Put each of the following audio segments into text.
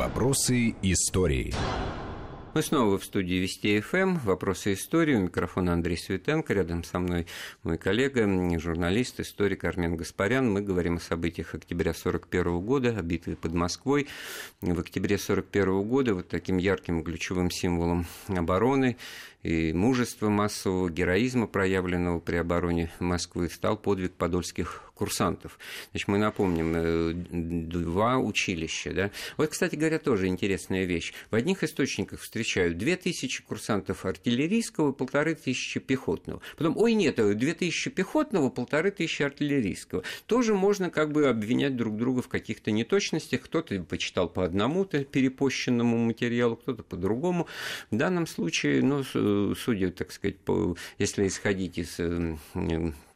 Вопросы истории. Мы снова в студии Вести ФМ. Вопросы истории. У микрофона Андрей Светенко. Рядом со мной мой коллега, журналист, историк Армен Гаспарян. Мы говорим о событиях октября 1941 года, о битве под Москвой. В октябре 1941 года вот таким ярким ключевым символом обороны и мужества массового, героизма, проявленного при обороне Москвы, стал подвиг подольских курсантов. Значит, мы напомним, э, два училища. Да? Вот, кстати говоря, тоже интересная вещь. В одних источниках встречают 2000 курсантов артиллерийского, полторы тысячи пехотного. Потом, ой, нет, 2000 пехотного, полторы тысячи артиллерийского. Тоже можно как бы обвинять друг друга в каких-то неточностях. Кто-то почитал по одному-то перепощенному материалу, кто-то по другому. В данном случае, ну, судя, так сказать, по, если исходить из э,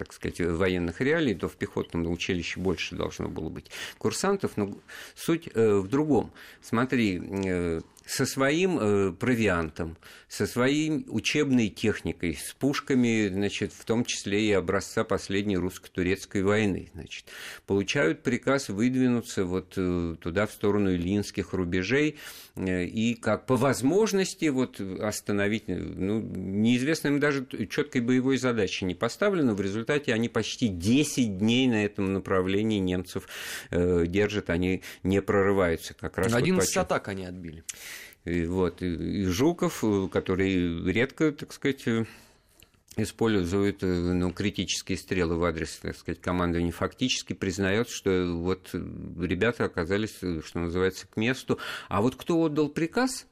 так сказать, военных реалий, то в пехотном училище больше должно было быть курсантов, но суть э, в другом. Смотри, э, со своим э, провиантом, со своей учебной техникой, с пушками, значит, в том числе и образца последней русско-турецкой войны, значит, получают приказ выдвинуться вот э, туда, в сторону Ильинских рубежей, э, и как по возможности вот остановить, ну, неизвестно им даже четкой боевой задачи не поставлено, в результате они почти 10 дней на этом направлении немцев э, держат, они не прорываются. Как раз 11 вот атак они отбили. И, вот, и, и Жуков, э, который редко, так сказать, э, использует э, ну, критические стрелы в адрес, так сказать, командования, фактически признает, что вот ребята оказались, что называется, к месту. А вот кто отдал приказ,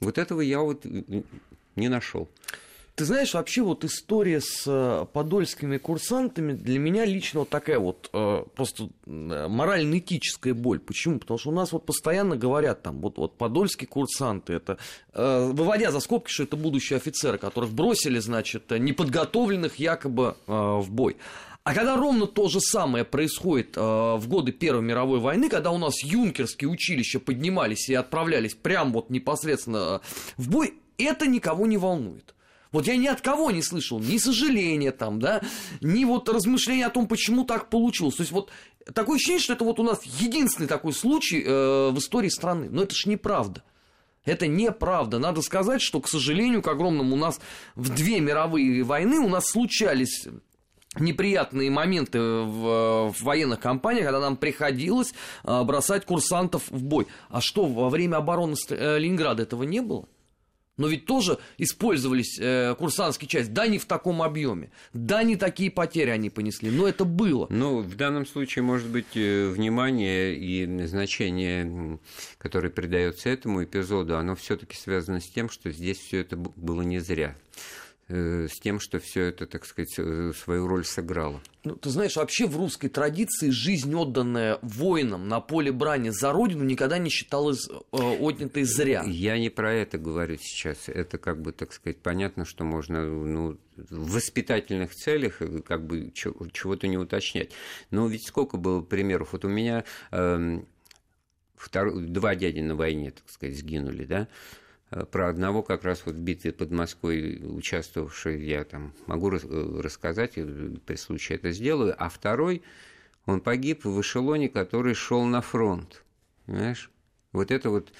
вот этого я вот не нашел. Ты знаешь, вообще вот история с э, подольскими курсантами для меня лично вот такая вот э, просто э, морально-этическая боль. Почему? Потому что у нас вот постоянно говорят там, вот, вот подольские курсанты, это, выводя за скобки, что это будущие офицеры, которых бросили, значит, неподготовленных якобы в бой. А когда ровно то же самое происходит э, в годы Первой мировой войны, когда у нас юнкерские училища поднимались и отправлялись прямо вот непосредственно в бой, это никого не волнует. Вот я ни от кого не слышал ни сожаления там, да, ни вот размышления о том, почему так получилось. То есть вот такое ощущение, что это вот у нас единственный такой случай э, в истории страны. Но это ж неправда. Это неправда. Надо сказать, что, к сожалению, к огромному, у нас в две мировые войны у нас случались неприятные моменты в, в военных компаниях, когда нам приходилось э, бросать курсантов в бой. А что, во время обороны э, Ленинграда этого не было? Но ведь тоже использовались э, курсантские части, да, не в таком объеме, да, не такие потери они понесли, но это было. Ну, в данном случае, может быть, э, внимание и значение, которое придается этому эпизоду, оно все-таки связано с тем, что здесь все это было не зря. Э, с тем, что все это, так сказать, э, свою роль сыграло. Ну, ты знаешь, вообще в русской традиции жизнь, отданная воинам на поле брани за родину, никогда не считалась э, отнятой зря. Я не про это говорю сейчас. Это как бы, так сказать, понятно, что можно ну, в воспитательных целях как бы чего-то не уточнять. Но ведь сколько было примеров. Вот у меня э, втор... два дяди на войне, так сказать, сгинули, да, Э, про одного как раз вот в битве под Москвой участвовавший. Я там могу э, рассказать, при случае это сделаю, а второй, он погиб в эшелоне, который шел на фронт, понимаешь? Вот это вот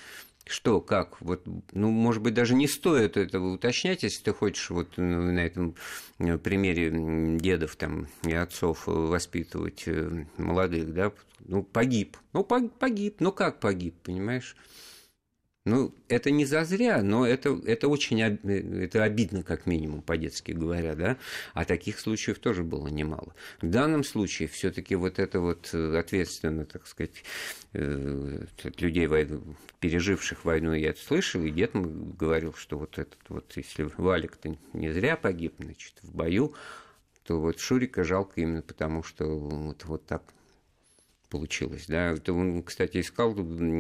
что, как, вот, ну, может быть, даже не стоит этого уточнять, если ты хочешь вот на этом э, примере дедов там и отцов воспитывать молодых, да, ну, погиб, ну, погиб, ну, как погиб, понимаешь? Ну, это не зазря, но это, это очень это обидно, как минимум, по-детски говоря, да. А таких случаев тоже было немало. В данном случае все-таки вот это вот э, ответственно, так сказать, э, людей, переживших войну, я это слышал, и дед говорил, что вот этот вот, если Валик-то не зря погиб, значит, в бою, то вот Шурика жалко именно потому, что вот, вот так получилось. Да. Это он, кстати, искал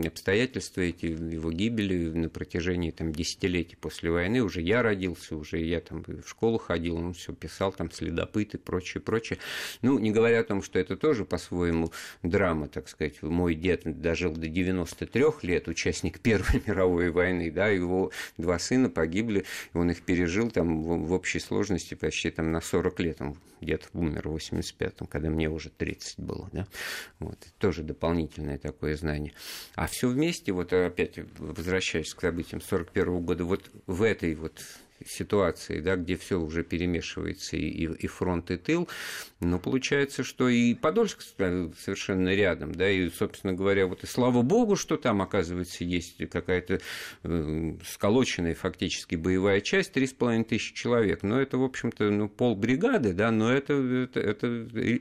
обстоятельства эти его гибели на протяжении там, десятилетий после войны. Уже я родился, уже я там в школу ходил, он все писал, там следопыт и прочее, прочее. Ну, не говоря о том, что это тоже по-своему драма, так сказать. Мой дед дожил до 93 лет, участник Первой мировой войны, да, его два сына погибли, он их пережил там в, общей сложности почти там на 40 лет. Он дед умер в 85-м, когда мне уже 30 было, да. Вот. Это тоже дополнительное такое знание. А все вместе, вот опять возвращаясь к событиям 1941 года, вот в этой вот ситуации, да, где все уже перемешивается и, и фронт, и тыл, но получается, что и Подольск совершенно рядом, да, и, собственно говоря, вот и слава богу, что там, оказывается, есть какая-то э, сколоченная фактически боевая часть, три с половиной тысячи человек, но это, в общем-то, ну, полбригады, да, но это, это, это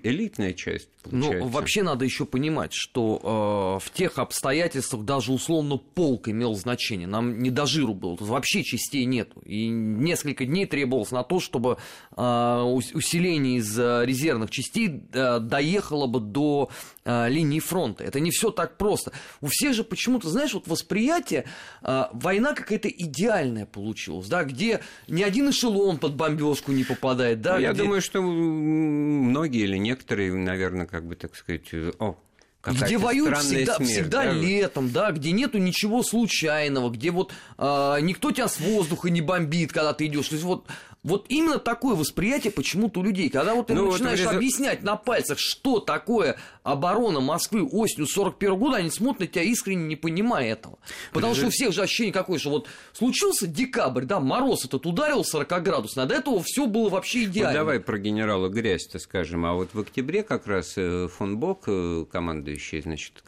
элитная часть, получается. Ну, вообще надо еще понимать, что э, в тех обстоятельствах даже условно полк имел значение, нам не до жиру было, тут вообще частей нету, и несколько дней требовалось на то, чтобы а, усиление из а, резервных частей а, доехало бы до линии фронта. Это не все так просто. У всех же почему-то, знаешь, вот восприятие, война какая-то идеальная получилась, да, где ни один эшелон под бомбежку не попадает, да. Ну, я где... думаю, что многие или некоторые, наверное, как бы так сказать, о, где воюют всегда, смерть, всегда да? летом, да, где нету ничего случайного, где вот э, никто тебя с воздуха не бомбит, когда ты идешь. То есть вот вот именно такое восприятие почему-то у людей. Когда вот ты ну, начинаешь вот, объяснять на пальцах, что такое оборона Москвы осенью 41 года, они смотрят на тебя искренне не понимая этого. Потому что у всех же ощущение какое, что вот случился декабрь, да, мороз этот ударил 40 градусов, до этого все было вообще идеально. Вот давай про генерала Грязь-то скажем. А вот в октябре как раз э, фон Бок, э, командующий, значит,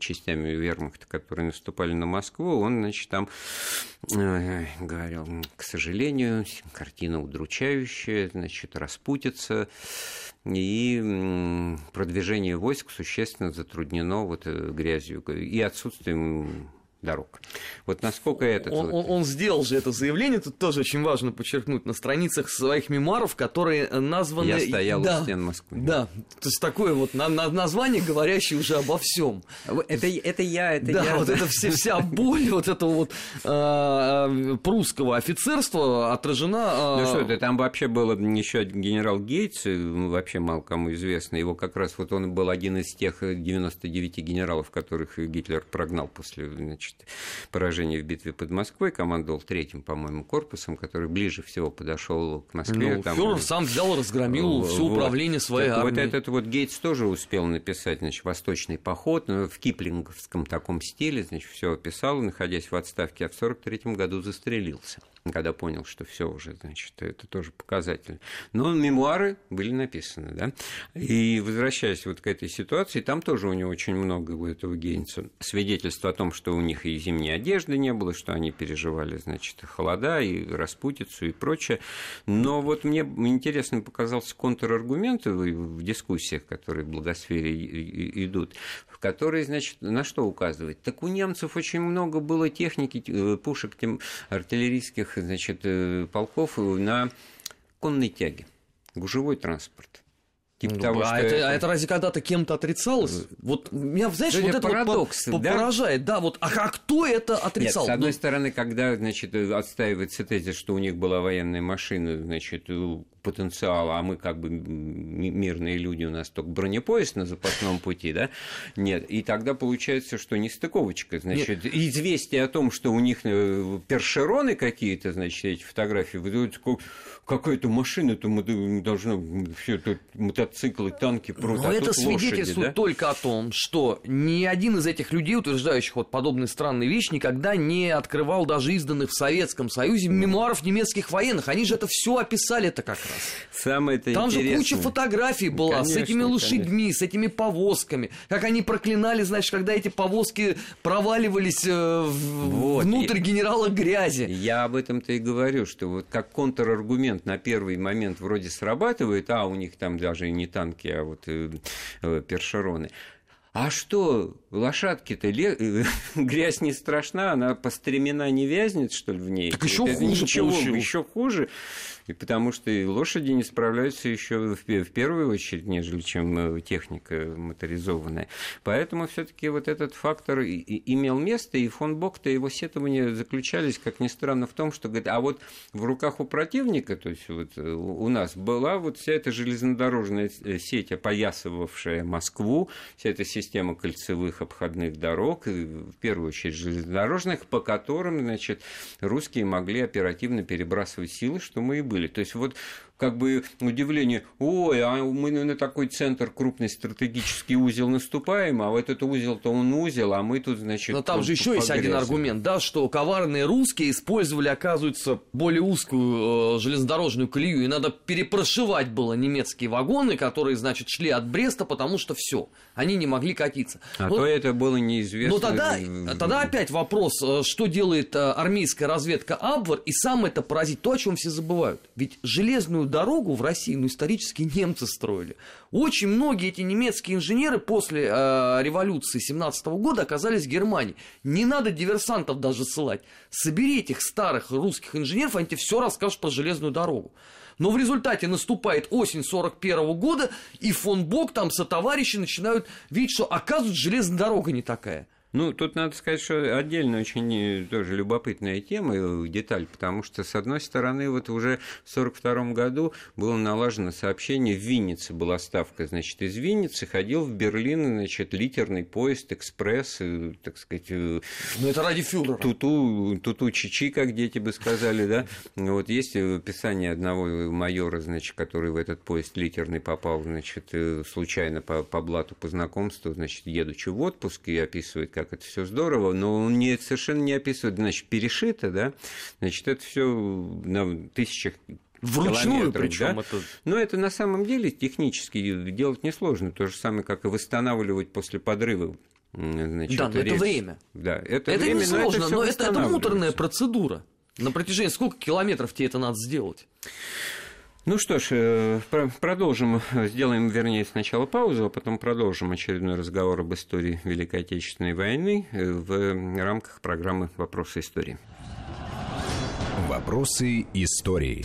частями вермахта, которые наступали на Москву, он, значит, там э, говорил, к сожалению, картина удручающая, значит, распутится, и продвижение войск существенно затруднено вот э, грязью и отсутствием дорог. Вот насколько это... Он, он, он сделал же это заявление, тут тоже очень важно подчеркнуть, на страницах своих мемуаров, которые названы... Я стоял да, у стен Москвы. Да, то есть такое вот на, на, название, говорящее уже обо всем. Это, это я, это да, я. вот это все, вся боль вот этого вот э, прусского офицерства отражена... Э... Ну что это, там вообще был еще генерал Гейтс, вообще мало кому известно, его как раз вот он был один из тех 99 генералов, которых Гитлер прогнал после, значит, значит, поражение в битве под Москвой, командовал третьим, по-моему, корпусом, который ближе всего подошел к Москве. Ну, там, фюрер сам взял, разгромил все вот. управление своей так, армией. Вот этот вот Гейтс тоже успел написать, значит, «Восточный поход», но в киплинговском таком стиле, значит, все описал, находясь в отставке, а в 43 году застрелился когда понял, что все уже, значит, это тоже показатель. Но мемуары были написаны, да. И возвращаясь вот к этой ситуации, там тоже у него очень много у этого Гейнса свидетельств о том, что у них и зимней одежды не было, что они переживали, значит, холода и распутицу и прочее. Но вот мне интересно показался контраргумент в дискуссиях, которые в благосфере идут, в которые, значит, на что указывать? Так у немцев очень много было техники, э, пушек, артиллерийских значит, э, полков на конной тяге, гужевой транспорт. Типа ну, того, а, это, это... а это разве когда-то кем-то отрицалось? Вот меня, знаешь, это вот это парадокс, вот да? поражает. Да, вот, а, а кто это отрицал? Нет, с одной ну... стороны, когда, значит, отстаивается тезис, что у них была военная машина, значит, потенциала, а мы как бы мирные люди, у нас только бронепоезд на запасном пути, да? Нет. И тогда получается, что не стыковочка, значит, Нет. известие о том, что у них э, першероны какие-то, значит, эти фотографии выдают, какая-то машина, то мы должны все это мотоциклы, танки, просто. Но а это свидетельствует да? только о том, что ни один из этих людей, утверждающих вот подобные странные вещи, никогда не открывал даже изданных в Советском Союзе мемуаров немецких военных. Они же это все описали это как раз. Самое это Там интересное. же куча фотографий была конечно, с этими лошадьми, конечно. с этими повозками. Как они проклинали, знаешь, когда эти повозки проваливались э, вот. внутрь и... генерала грязи. Я об этом-то и говорю, что вот как контраргумент на первый момент вроде срабатывает, а у них там даже не танки, а вот э, э, першероны. А что, лошадки-то ле... грязь не страшна, она по стремена не вязнет, что ли, в ней? Так еще хуже ничего, еще хуже. И потому что и лошади не справляются еще в, в первую очередь, нежели чем э, техника моторизованная. Поэтому все-таки вот этот фактор и, и имел место, и фон Бок-то его сетования заключались, как ни странно, в том, что говорит, а вот в руках у противника, то есть вот э, у нас была вот вся эта железнодорожная э, сеть, опоясывавшая Москву, вся эта система кольцевых обходных дорог, в первую очередь железнодорожных, по которым, значит, русские могли оперативно перебрасывать силы, что мы и были. То есть вот как бы удивление, ой, а мы на такой центр крупный стратегический узел наступаем, а вот этот узел-то он узел, а мы тут, значит... Но там же еще есть один аргумент, да, что коварные русские использовали, оказывается, более узкую э, железнодорожную колею, и надо перепрошивать было немецкие вагоны, которые, значит, шли от Бреста, потому что все, они не могли катиться. А вот, то это было неизвестно. Но тогда, тогда опять вопрос, э, что делает э, армейская разведка Абвар, и сам это поразить, то, о чем все забывают. Ведь железную дорогу в России, ну, исторически немцы строили. Очень многие эти немецкие инженеры после э, революции 17 года оказались в Германии. Не надо диверсантов даже ссылать. Собери этих старых русских инженеров, они тебе все расскажут про железную дорогу. Но в результате наступает осень 41 года, и фон Бок там со товарищи начинают видеть, что оказывается железная дорога не такая. Ну, тут надо сказать, что отдельно очень э, тоже любопытная тема, э, деталь, потому что, с одной стороны, вот уже в 1942 году было налажено сообщение, в Виннице была ставка, значит, из Винницы ходил в Берлин, значит, литерный поезд, экспресс, э, так сказать... Ну, это ради фюрера. Туту, туту чичи, как дети бы сказали, да. Вот есть описание одного майора, значит, который в этот поезд литерный попал, значит, случайно по, по блату по знакомству, значит, едучи в отпуск и описывает, как как это все здорово, но он не, совершенно не описывает, значит, перешито, да, значит, это все на тысячах Вручную причем да? это... Но это на самом деле технически делать несложно. То же самое, как и восстанавливать после подрыва. Значит, да, но это время. Да, это, это время, несложно, но, это, но это, это муторная процедура. На протяжении сколько километров тебе это надо сделать? Ну что ж, э, продолжим, сделаем, вернее, сначала паузу, а потом продолжим очередной разговор об истории Великой Отечественной войны э, в рамках программы «Вопросы истории». Вопросы истории.